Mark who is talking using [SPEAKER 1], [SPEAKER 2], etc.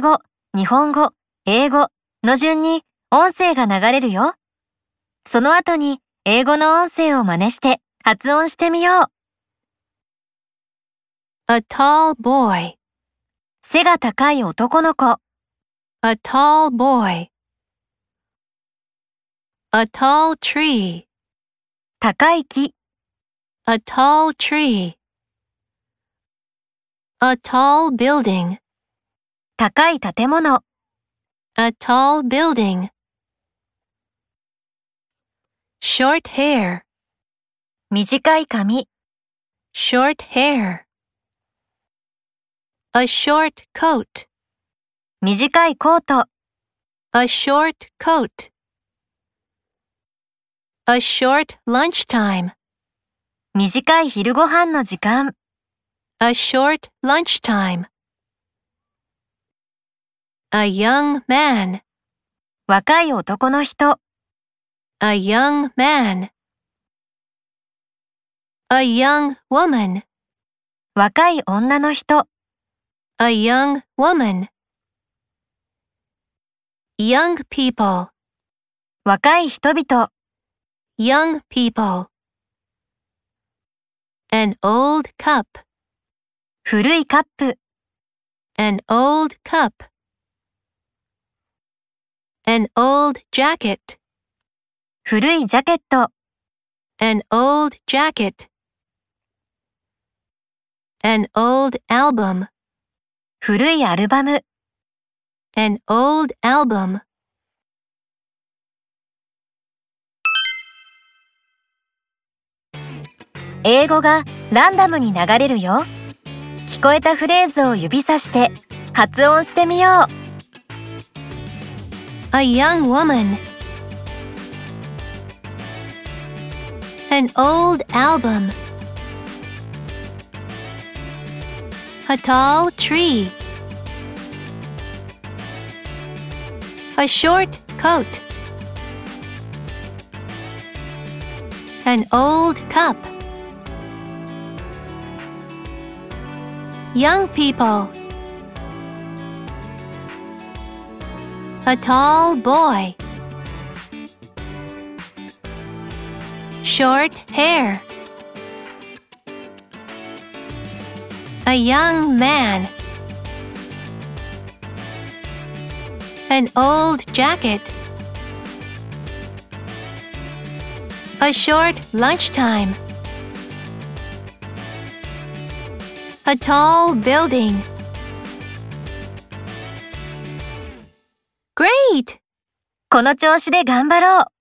[SPEAKER 1] 敬語、日本語、英語の順に音声が流れるよ。その後に英語の音声を真似して発音してみよう。
[SPEAKER 2] A tall boy.
[SPEAKER 1] 背が高い男の子、
[SPEAKER 2] A tall boy. A tall tree.
[SPEAKER 1] 高い木、
[SPEAKER 2] A tall tree. A tall building.
[SPEAKER 1] 高い建物、
[SPEAKER 2] A tall building. Short hair.
[SPEAKER 1] 短い髪、
[SPEAKER 2] Short hair. A short coat.
[SPEAKER 1] 短いコート、
[SPEAKER 2] A short coat. A short lunchtime.
[SPEAKER 1] 短い昼ご飯の時間、
[SPEAKER 2] A short lunchtime. A young man.
[SPEAKER 1] 若い男の人、
[SPEAKER 2] A young man. A young woman.
[SPEAKER 1] 若い女の人、
[SPEAKER 2] A young woman. Young people.
[SPEAKER 1] 若い人々、
[SPEAKER 2] Young people. An old cup.
[SPEAKER 1] 古いカップ、
[SPEAKER 2] An old cup. An old jacket.
[SPEAKER 1] 古いジャケット、
[SPEAKER 2] An old jacket. An old album.
[SPEAKER 1] 古いアルバム、
[SPEAKER 2] An old album.
[SPEAKER 1] 英語がランダムに流れるよ。聞こえたフレーズを指さして発音してみよう。
[SPEAKER 2] A young woman. An old album. A tall tree. A short coat. An old cup. Young people. A tall boy. Short hair. A young man. An old jacket. A short lunchtime. A tall building. Great!
[SPEAKER 1] この調子で頑張ろう。